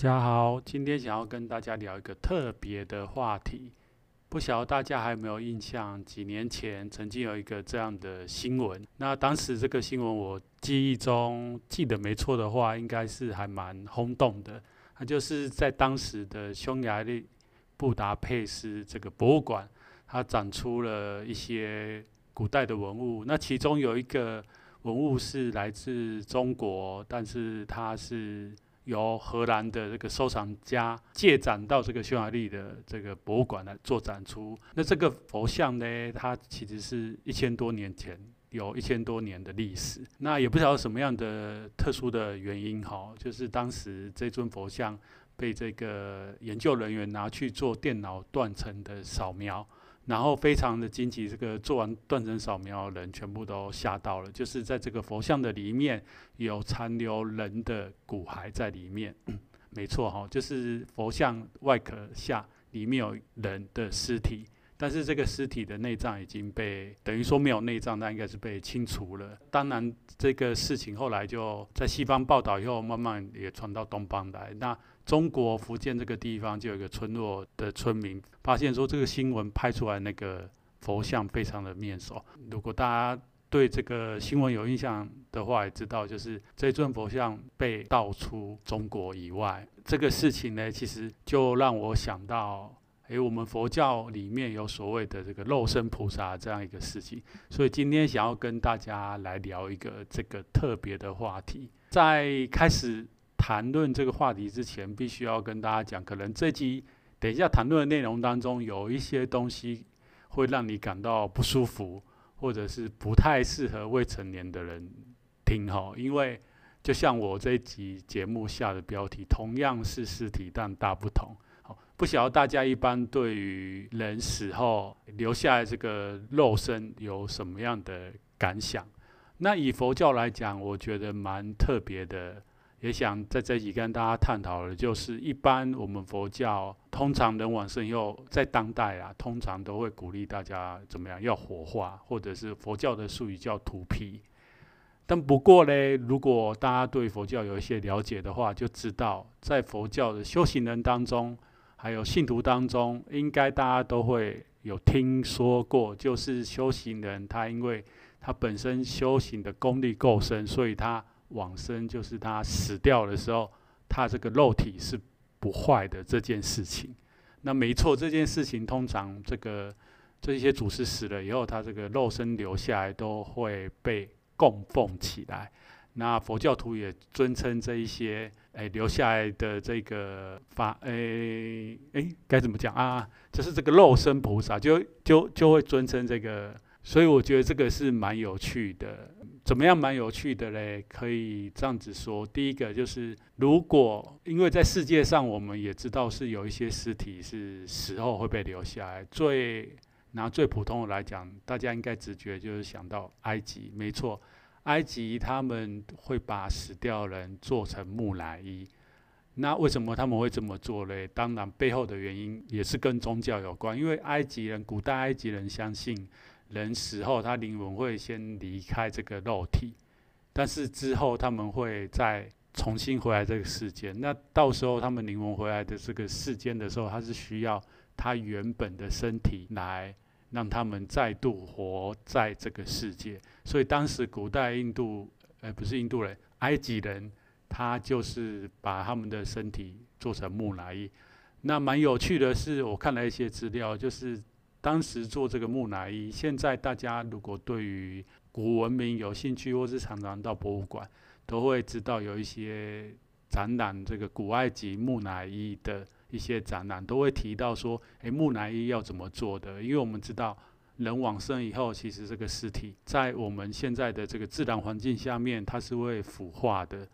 大家好，今天想要跟大家聊一个特别的话题，不晓得大家还有没有印象？几年前曾经有一个这样的新闻，那当时这个新闻我记忆中记得没错的话，应该是还蛮轰动的。那就是在当时的匈牙利布达佩斯这个博物馆，它展出了一些古代的文物，那其中有一个文物是来自中国，但是它是。由荷兰的这个收藏家借展到这个匈牙利的这个博物馆来做展出。那这个佛像呢，它其实是一千多年前，有一千多年的历史。那也不知道什么样的特殊的原因哈，就是当时这尊佛像被这个研究人员拿去做电脑断层的扫描。然后非常的惊奇，这个做完断层扫描的人全部都吓到了，就是在这个佛像的里面有残留人的骨骸在里面，嗯、没错哈，就是佛像外壳下里面有人的尸体，但是这个尸体的内脏已经被等于说没有内脏，那应该是被清除了。当然这个事情后来就在西方报道以后，慢慢也传到东方来。那中国福建这个地方就有一个村落的村民发现说，这个新闻拍出来那个佛像非常的面熟。如果大家对这个新闻有印象的话，也知道就是这尊佛像被盗出中国以外，这个事情呢，其实就让我想到，诶，我们佛教里面有所谓的这个肉身菩萨这样一个事情。所以今天想要跟大家来聊一个这个特别的话题，在开始。谈论这个话题之前，必须要跟大家讲，可能这集等一下谈论的内容当中，有一些东西会让你感到不舒服，或者是不太适合未成年的人听哈。因为就像我这集节目下的标题，同样是尸体，但大不同。不晓得大家一般对于人死后留下来这个肉身有什么样的感想？那以佛教来讲，我觉得蛮特别的。也想在这里跟大家探讨的，就是一般我们佛教通常人往生以后，在当代啊，通常都会鼓励大家怎么样要火化，或者是佛教的术语叫土埤。但不过呢，如果大家对佛教有一些了解的话，就知道在佛教的修行人当中，还有信徒当中，应该大家都会有听说过，就是修行人他因为他本身修行的功力够深，所以他。往生就是他死掉的时候，他这个肉体是不坏的这件事情。那没错，这件事情通常这个这些祖师死了以后，他这个肉身留下来都会被供奉起来。那佛教徒也尊称这一些诶留下来的这个法诶诶该怎么讲啊？就是这个肉身菩萨，就就就会尊称这个。所以我觉得这个是蛮有趣的。怎么样蛮有趣的嘞？可以这样子说，第一个就是，如果因为在世界上，我们也知道是有一些尸体是死后会被留下来。最拿最普通的来讲，大家应该直觉就是想到埃及，没错，埃及他们会把死掉人做成木乃伊。那为什么他们会这么做嘞？当然背后的原因也是跟宗教有关，因为埃及人，古代埃及人相信。人死后，他灵魂会先离开这个肉体，但是之后他们会再重新回来这个世间。那到时候他们灵魂回来的这个世间的时候，他是需要他原本的身体来让他们再度活在这个世界。所以当时古代印度，呃，不是印度人，埃及人，他就是把他们的身体做成木乃伊。那蛮有趣的是，我看了一些资料，就是。当时做这个木乃伊，现在大家如果对于古文明有兴趣，或是常常到博物馆，都会知道有一些展览，这个古埃及木乃伊的一些展览，都会提到说，诶，木乃伊要怎么做的？因为我们知道人往生以后，其实这个尸体在我们现在的这个自然环境下面，它是会腐化的，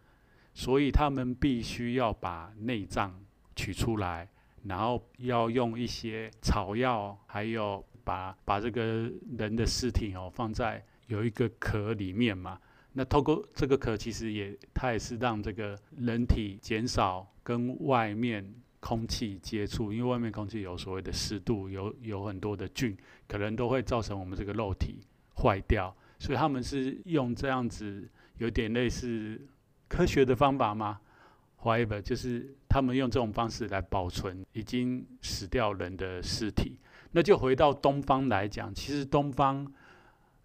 所以他们必须要把内脏取出来，然后要用一些草药，还有把把这个人的尸体哦放在有一个壳里面嘛。那透过这个壳，其实也它也是让这个人体减少跟外面空气接触，因为外面空气有所谓的湿度，有有很多的菌，可能都会造成我们这个肉体坏掉。所以他们是用这样子，有点类似科学的方法吗划一个就是他们用这种方式来保存已经死掉人的尸体。那就回到东方来讲，其实东方。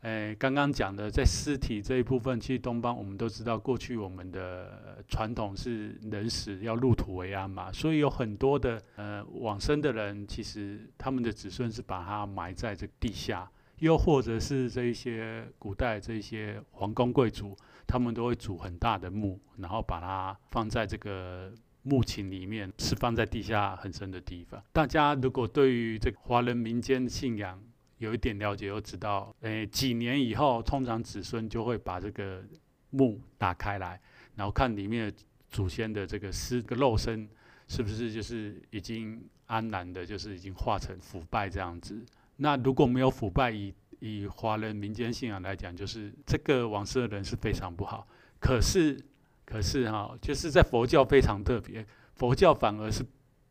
诶，刚刚讲的在尸体这一部分，其实东方我们都知道，过去我们的传统是人死要入土为安嘛，所以有很多的呃往生的人，其实他们的子孙是把它埋在这地下，又或者是这一些古代这一些皇宫贵族，他们都会煮很大的墓，然后把它放在这个墓寝里面，是放在地下很深的地方。大家如果对于这个华人民间信仰，有一点了解，就知道，诶，几年以后，通常子孙就会把这个墓打开来，然后看里面祖先的这个尸个肉身，是不是就是已经安然的，就是已经化成腐败这样子。那如果没有腐败，以以华人民间信仰来讲，就是这个往生的人是非常不好。可是，可是哈，就是在佛教非常特别，佛教反而是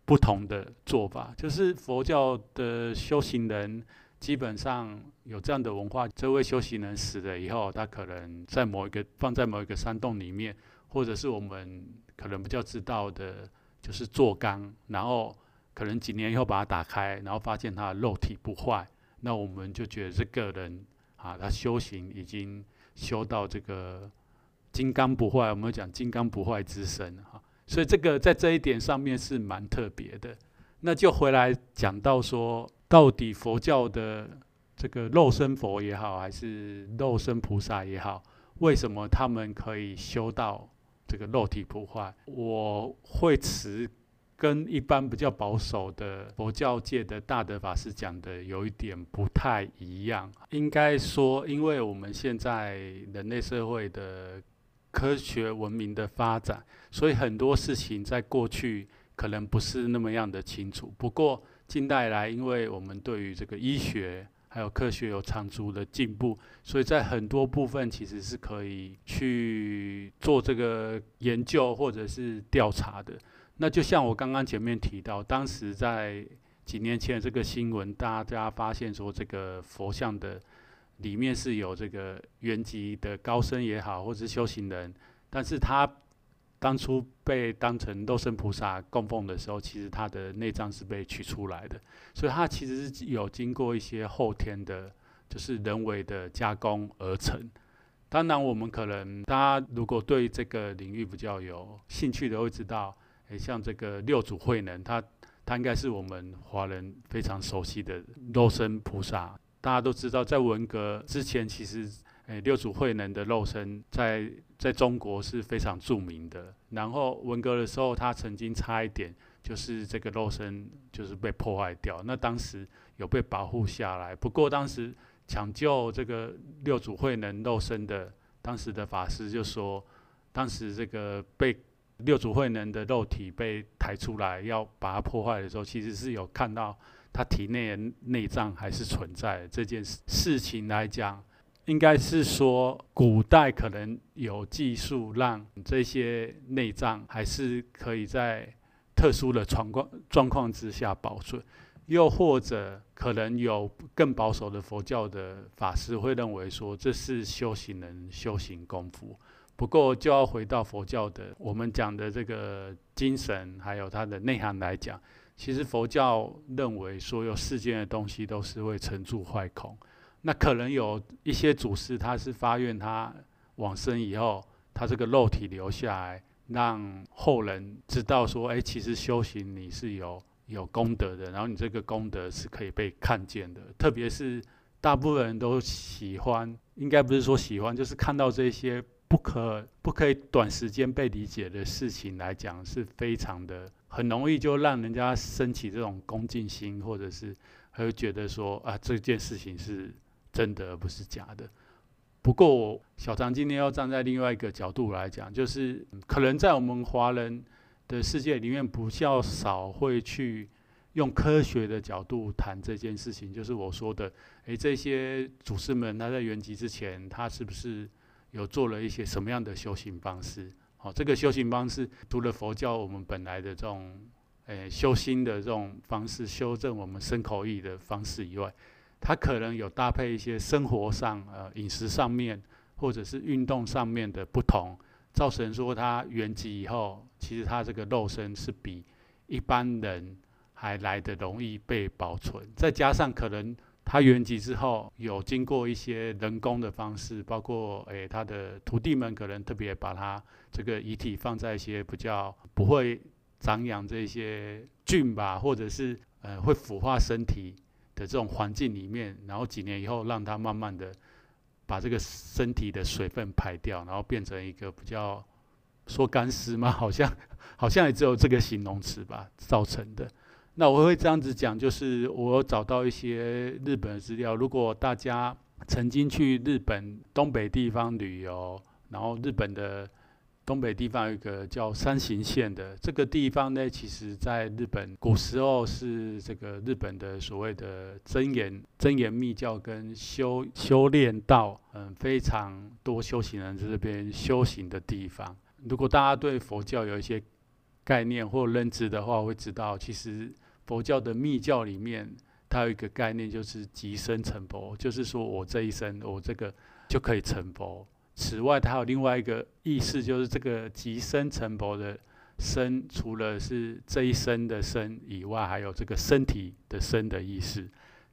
不同的做法，就是佛教的修行人。基本上有这样的文化，这位修行人死了以后，他可能在某一个放在某一个山洞里面，或者是我们可能比较知道的，就是做缸，然后可能几年以后把它打开，然后发现他的肉体不坏，那我们就觉得这个人啊，他修行已经修到这个金刚不坏，我们讲金刚不坏之身哈，所以这个在这一点上面是蛮特别的。那就回来讲到说。到底佛教的这个肉身佛也好，还是肉身菩萨也好，为什么他们可以修到这个肉体不坏？我会持跟一般比较保守的佛教界的大德法师讲的有一点不太一样。应该说，因为我们现在人类社会的科学文明的发展，所以很多事情在过去可能不是那么样的清楚。不过，近代来，因为我们对于这个医学还有科学有长足的进步，所以在很多部分其实是可以去做这个研究或者是调查的。那就像我刚刚前面提到，当时在几年前这个新闻，大家发现说这个佛像的里面是有这个原籍的高僧也好，或者是修行人，但是他。当初被当成肉身菩萨供奉的时候，其实他的内脏是被取出来的，所以他其实是有经过一些后天的，就是人为的加工而成。当然，我们可能大家如果对这个领域比较有兴趣的，会知道，诶，像这个六祖慧能，他他应该是我们华人非常熟悉的肉身菩萨。大家都知道，在文革之前，其实。诶，六祖慧能的肉身在在中国是非常著名的。然后文革的时候，他曾经差一点就是这个肉身就是被破坏掉。那当时有被保护下来。不过当时抢救这个六祖慧能肉身的当时的法师就说，当时这个被六祖慧能的肉体被抬出来要把它破坏的时候，其实是有看到他体内的内脏还是存在。这件事事情来讲。应该是说，古代可能有技术让这些内脏还是可以在特殊的状况状况之下保存，又或者可能有更保守的佛教的法师会认为说，这是修行人修行功夫。不过就要回到佛教的我们讲的这个精神，还有它的内涵来讲，其实佛教认为所有世间的东西都是会成住坏空。那可能有一些祖师，他是发愿，他往生以后，他这个肉体留下来，让后人知道说，哎，其实修行你是有有功德的，然后你这个功德是可以被看见的。特别是大部分人都喜欢，应该不是说喜欢，就是看到这些不可不可以短时间被理解的事情来讲，是非常的很容易就让人家升起这种恭敬心，或者是。他会觉得说啊，这件事情是真的而不是假的。不过小常今天要站在另外一个角度来讲，就是可能在我们华人的世界里面，比较少会去用科学的角度谈这件事情。就是我说的，诶，这些祖师们他在圆寂之前，他是不是有做了一些什么样的修行方式？好，这个修行方式除了佛教我们本来的这种诶修心的这种方式，修正我们身口意的方式以外。它可能有搭配一些生活上、呃饮食上面，或者是运动上面的不同，造成说他圆寂以后，其实他这个肉身是比一般人还来的容易被保存。再加上可能他圆寂之后，有经过一些人工的方式，包括诶他的徒弟们可能特别把他这个遗体放在一些比较不会长养这些菌吧，或者是呃会腐化身体。的这种环境里面，然后几年以后，让它慢慢的把这个身体的水分排掉，然后变成一个比较说干尸吗？好像好像也只有这个形容词吧造成的。那我会这样子讲，就是我找到一些日本的资料，如果大家曾经去日本东北地方旅游，然后日本的。东北地方有一个叫山形县的这个地方呢，其实在日本古时候是这个日本的所谓的真言真言密教跟修修炼道，嗯，非常多修行人在这边修行的地方。如果大家对佛教有一些概念或认知的话，会知道其实佛教的密教里面，它有一个概念就是极生成佛，就是说我这一生我这个就可以成佛。此外，它有另外一个意思，就是这个极生成佛的生，除了是这一生的生以外，还有这个身体的生的意思。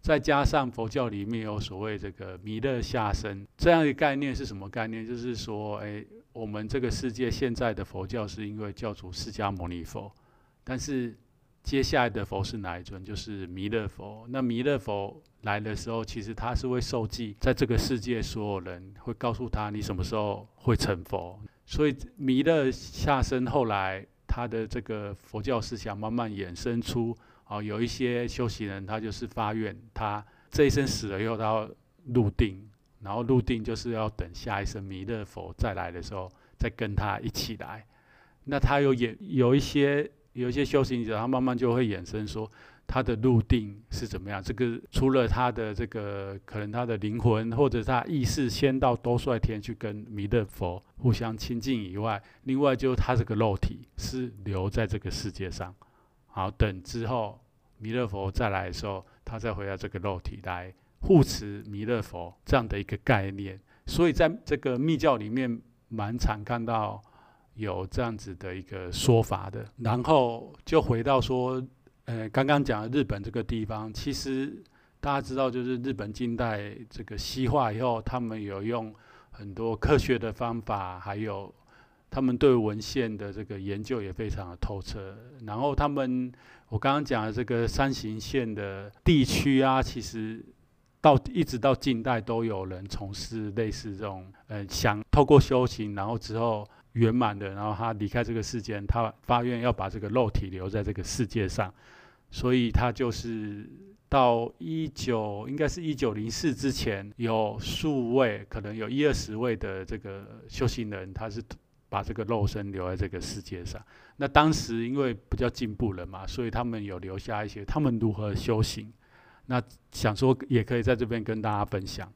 再加上佛教里面有所谓这个弥勒下生这样一个概念是什么概念？就是说，诶，我们这个世界现在的佛教是因为教主释迦牟尼佛，但是。接下来的佛是哪一尊？就是弥勒佛。那弥勒佛来的时候，其实他是会受记，在这个世界所有人会告诉他你什么时候会成佛。所以弥勒下生后来，他的这个佛教思想慢慢衍生出哦，有一些修行人他就是发愿，他这一生死了以后他要入定，然后入定就是要等下一生弥勒佛再来的时候再跟他一起来。那他有也有一些。有一些修行者，他慢慢就会衍生说，他的入定是怎么样？这个除了他的这个可能他的灵魂或者他意识先到兜率天去跟弥勒佛互相亲近以外，另外就是他这个肉体是留在这个世界上。好，等之后弥勒佛再来的时候，他再回到这个肉体来护持弥勒佛这样的一个概念。所以在这个密教里面，蛮常看到。有这样子的一个说法的，然后就回到说，呃，刚刚讲的日本这个地方，其实大家知道，就是日本近代这个西化以后，他们有用很多科学的方法，还有他们对文献的这个研究也非常的透彻。然后他们，我刚刚讲的这个山形县的地区啊，其实到一直到近代都有人从事类似这种，呃，想透过修行，然后之后。圆满的，然后他离开这个世间，他发愿要把这个肉体留在这个世界上，所以他就是到一九，应该是一九零四之前，有数位，可能有一二十位的这个修行人，他是把这个肉身留在这个世界上。那当时因为比较进步了嘛，所以他们有留下一些他们如何修行，那想说也可以在这边跟大家分享。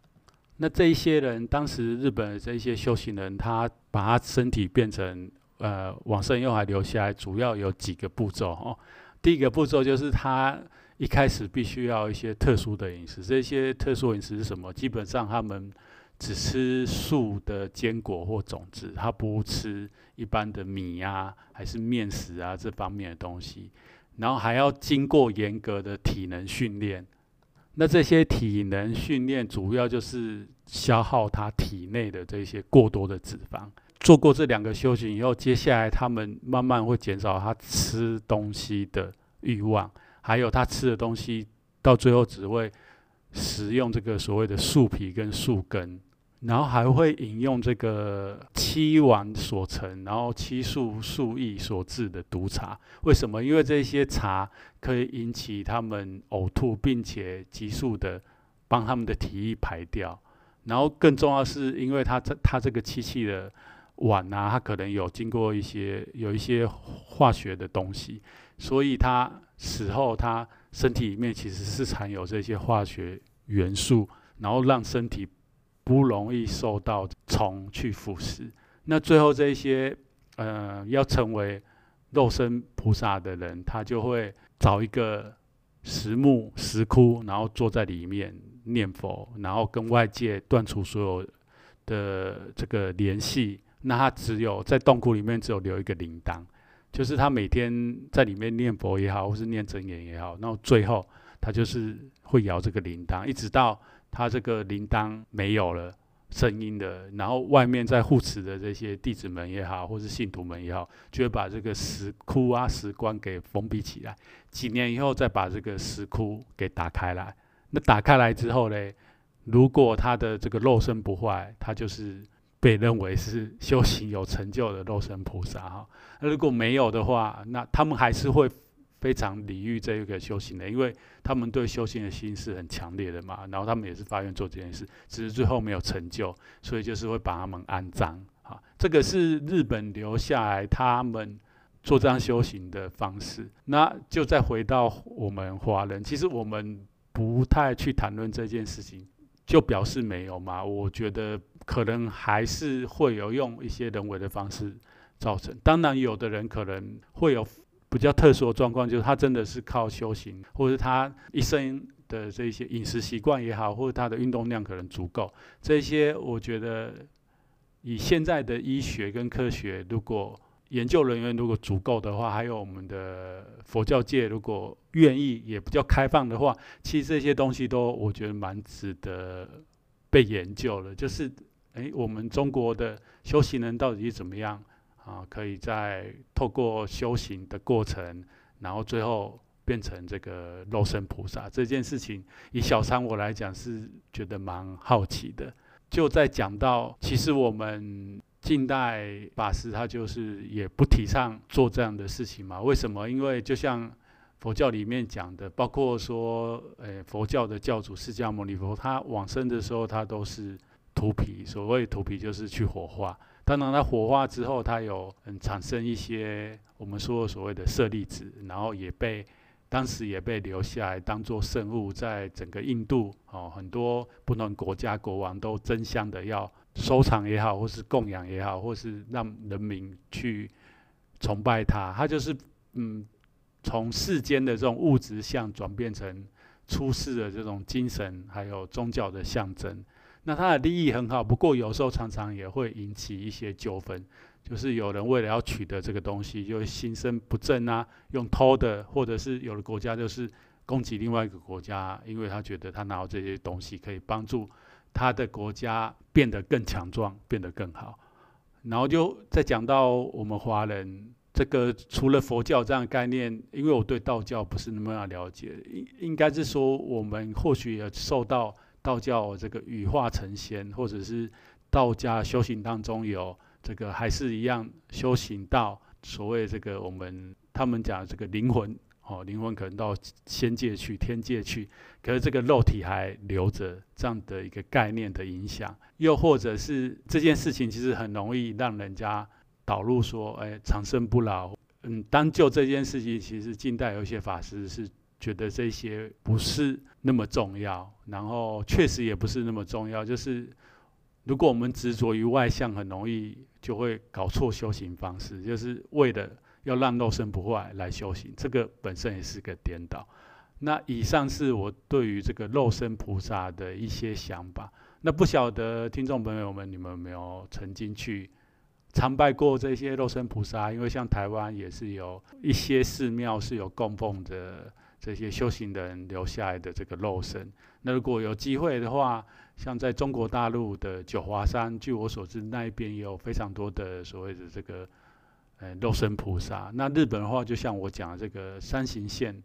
那这一些人，当时日本的这一些修行人，他把他身体变成呃往生用还留下来，主要有几个步骤哦。第一个步骤就是他一开始必须要一些特殊的饮食，这些特殊饮食是什么？基本上他们只吃素的坚果或种子，他不吃一般的米啊，还是面食啊这方面的东西，然后还要经过严格的体能训练。那这些体能训练主要就是消耗他体内的这些过多的脂肪。做过这两个修行以后，接下来他们慢慢会减少他吃东西的欲望，还有他吃的东西到最后只会食用这个所谓的树皮跟树根，然后还会饮用这个七碗所成，然后七术数液所制的毒茶。为什么？因为这些茶可以引起他们呕吐，并且急速的帮他们的体液排掉。然后更重要是因为它这它这个漆器的碗啊，它可能有经过一些有一些化学的东西，所以它死后它身体里面其实是含有这些化学元素，然后让身体不容易受到虫去腐蚀。那最后这些呃要成为肉身菩萨的人，他就会找一个石木石窟，然后坐在里面念佛，然后跟外界断除所有的这个联系。那他只有在洞窟里面只有留一个铃铛，就是他每天在里面念佛也好，或是念真言也好，然后最后他就是会摇这个铃铛，一直到他这个铃铛没有了声音的，然后外面在护持的这些弟子们也好，或是信徒们也好，就会把这个石窟啊、石棺给封闭起来，几年以后再把这个石窟给打开来。那打开来之后呢，如果他的这个肉身不坏，他就是。被认为是修行有成就的肉身菩萨哈，那如果没有的话，那他们还是会非常礼遇这个修行的，因为他们对修行的心是很强烈的嘛。然后他们也是发愿做这件事，只是最后没有成就，所以就是会把他们安葬。哈，这个是日本留下来他们做这样修行的方式。那就再回到我们华人，其实我们不太去谈论这件事情。就表示没有嘛？我觉得可能还是会有用一些人为的方式造成。当然，有的人可能会有比较特殊的状况，就是他真的是靠修行，或者他一生的这些饮食习惯也好，或者他的运动量可能足够。这些我觉得以现在的医学跟科学，如果研究人员如果足够的话，还有我们的佛教界如果愿意也比较开放的话，其实这些东西都我觉得蛮值得被研究的。就是，诶，我们中国的修行人到底是怎么样啊？可以在透过修行的过程，然后最后变成这个肉身菩萨这件事情，以小三我来讲是觉得蛮好奇的。就在讲到，其实我们。近代法师他就是也不提倡做这样的事情嘛？为什么？因为就像佛教里面讲的，包括说，诶，佛教的教主释迦牟尼佛，他往生的时候，他都是土皮。所谓土皮，就是去火化。当然，它火化之后，它有嗯产生一些我们说所谓的舍利子，然后也被当时也被留下来当做圣物，在整个印度哦，很多不同国家国王都争相的要。收藏也好，或是供养也好，或是让人民去崇拜他，他就是嗯，从世间的这种物质相转变成出世的这种精神，还有宗教的象征。那他的利益很好，不过有时候常常也会引起一些纠纷，就是有人为了要取得这个东西，就会心生不正啊，用偷的，或者是有的国家就是攻击另外一个国家，因为他觉得他拿到这些东西可以帮助。他的国家变得更强壮，变得更好，然后就再讲到我们华人这个，除了佛教这样的概念，因为我对道教不是那么了解，应应该是说我们或许也受到道教这个羽化成仙，或者是道家修行当中有这个还是一样修行到所谓这个我们他们讲这个灵魂。哦，灵魂可能到仙界去、天界去，可是这个肉体还留着，这样的一个概念的影响，又或者是这件事情其实很容易让人家导入说，哎，长生不老。嗯，单就这件事情，其实近代有一些法师是觉得这些不是那么重要，然后确实也不是那么重要。就是如果我们执着于外相，很容易就会搞错修行方式，就是为了。要让肉身不坏来修行，这个本身也是个颠倒。那以上是我对于这个肉身菩萨的一些想法。那不晓得听众朋友们，你们有没有曾经去参拜过这些肉身菩萨？因为像台湾也是有一些寺庙是有供奉的这些修行人留下来的这个肉身。那如果有机会的话，像在中国大陆的九华山，据我所知，那一边也有非常多的所谓的这个。呃，肉身菩萨。那日本的话，就像我讲的这个山形县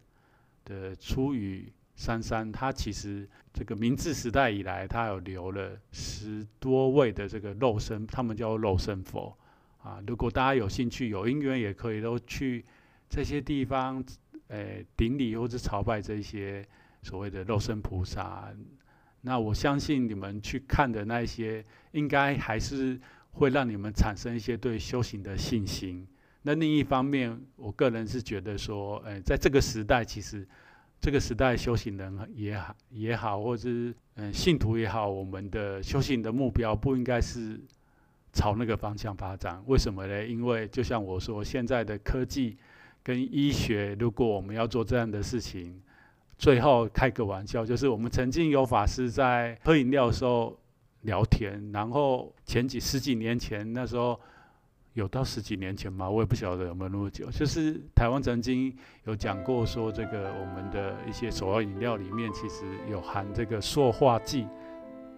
的出羽珊珊，它其实这个明治时代以来，它有留了十多位的这个肉身，他们叫肉身佛啊。如果大家有兴趣、有因缘，也可以都去这些地方，诶、呃，顶礼或者朝拜这些所谓的肉身菩萨。那我相信你们去看的那些，应该还是会让你们产生一些对修行的信心。那另一方面，我个人是觉得说，诶，在这个时代，其实这个时代修行人也好也好，或者是嗯信徒也好，我们的修行的目标不应该是朝那个方向发展。为什么呢？因为就像我说，现在的科技跟医学，如果我们要做这样的事情，最后开个玩笑，就是我们曾经有法师在喝饮料的时候聊天，然后前几十几年前那时候。有到十几年前吗？我也不晓得有没有那么久。就是台湾曾经有讲过说，这个我们的一些手摇饮料里面其实有含这个塑化剂，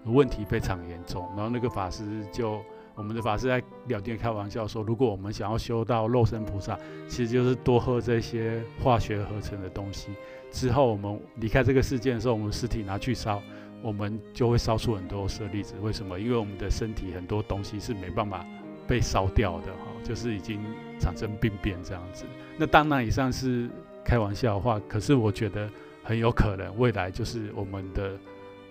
问题非常严重。然后那个法师就，我们的法师在聊天开玩笑说，如果我们想要修到肉身菩萨，其实就是多喝这些化学合成的东西。之后我们离开这个世界的时候，我们尸体拿去烧，我们就会烧出很多舍利子。为什么？因为我们的身体很多东西是没办法。被烧掉的哈，就是已经产生病变这样子。那当然以上是开玩笑的话，可是我觉得很有可能未来就是我们的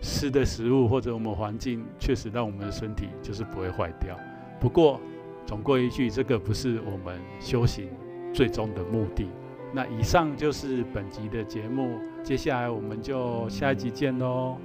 吃的食物或者我们环境确实让我们的身体就是不会坏掉。不过总归一句，这个不是我们修行最终的目的。那以上就是本集的节目，接下来我们就下一集见喽。